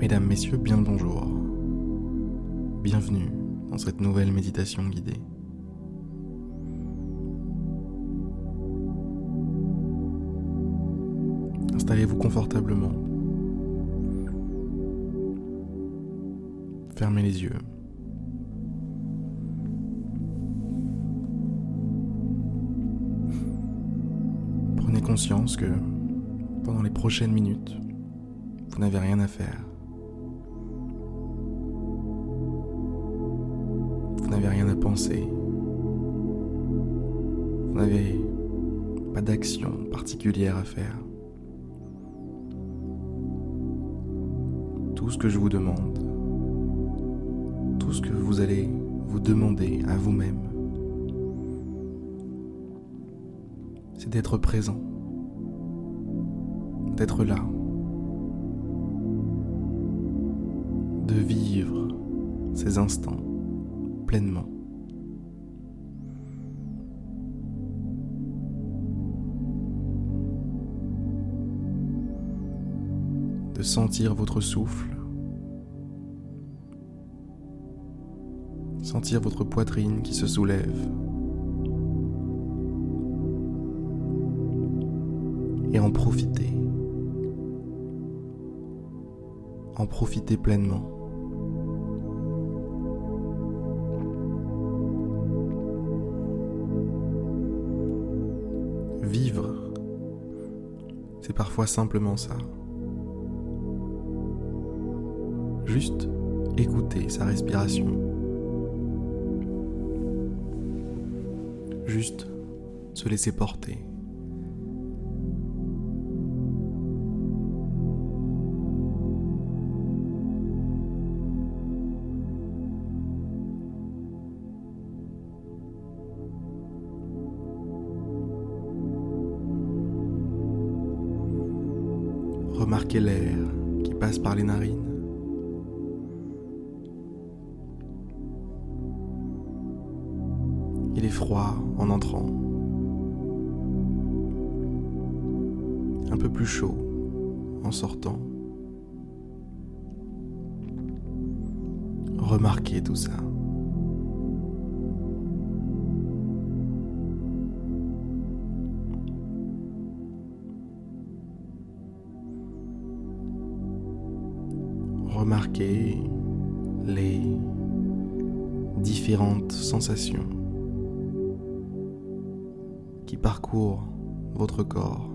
Mesdames, Messieurs, bien le bonjour. Bienvenue dans cette nouvelle méditation guidée. Installez-vous confortablement. Fermez les yeux. Prenez conscience que pendant les prochaines minutes, vous n'avez rien à faire. Vous n'avez rien à penser. Vous n'avez pas d'action particulière à faire. Tout ce que je vous demande, tout ce que vous allez vous demander à vous-même, c'est d'être présent, d'être là, de vivre ces instants De sentir votre souffle, sentir votre poitrine qui se soulève. Et en profiter. En profiter pleinement. C'est parfois simplement ça. Juste écouter sa respiration. Juste se laisser porter. Remarquez l'air qui passe par les narines. Il est froid en entrant. Un peu plus chaud en sortant. Remarquez tout ça. Remarquez les différentes sensations qui parcourent votre corps.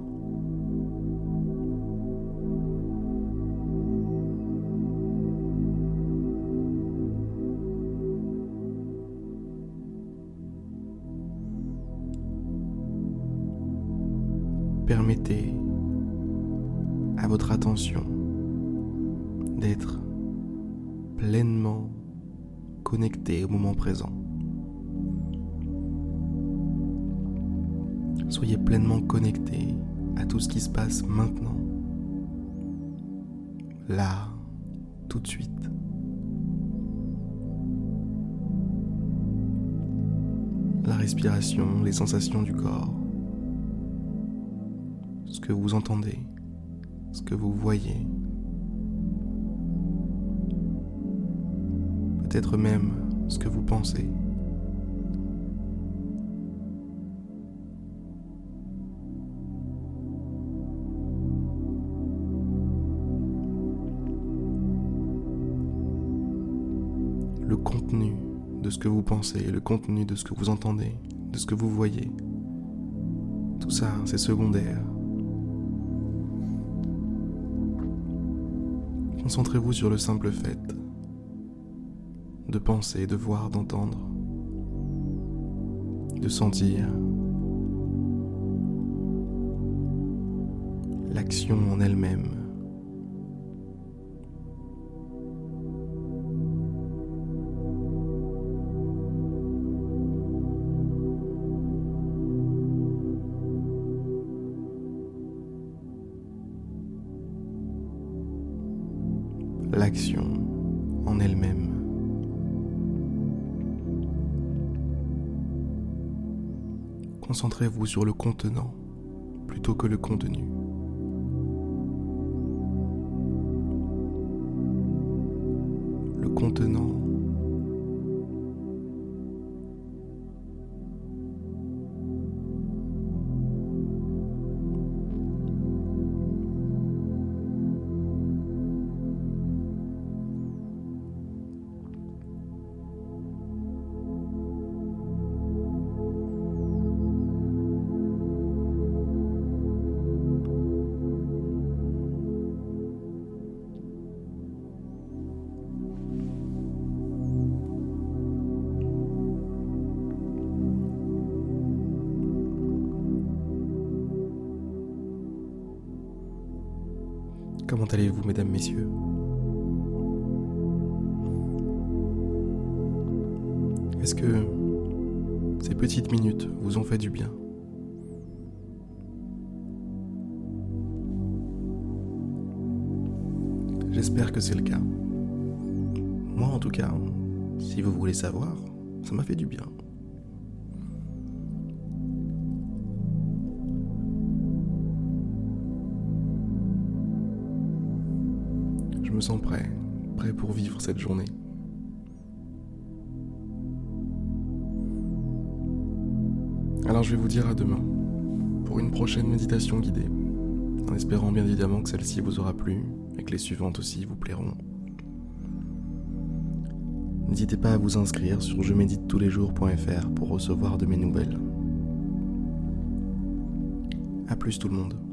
Permettez à votre attention d'être pleinement connecté au moment présent. Soyez pleinement connecté à tout ce qui se passe maintenant, là, tout de suite. La respiration, les sensations du corps, ce que vous entendez, ce que vous voyez. Peut-être même ce que vous pensez. le contenu de ce que vous pensez, le contenu de ce que vous entendez, de ce que vous voyez. Tout ça, c'est secondaire. Concentrez-vous sur le simple fait de penser, de voir, d'entendre, de sentir l'action en elle-même. l'action en elle-même. concentrez-vous sur le contenant plutôt que le contenu. Le contenant Comment allez-vous, mesdames, messieurs? Est-ce que ces petites minutes vous ont fait du bien? J'espère que c'est le cas. Moi, en tout cas, si vous voulez savoir, ça m'a fait du bien. Me sens prêt, prêt pour vivre cette journée. Alors je vais vous dire à demain pour une prochaine méditation guidée, en espérant bien évidemment que celle-ci vous aura plu et que les suivantes aussi vous plairont. N'hésitez pas à vous inscrire sur je médite tous les jours.fr pour recevoir de mes nouvelles. A plus tout le monde.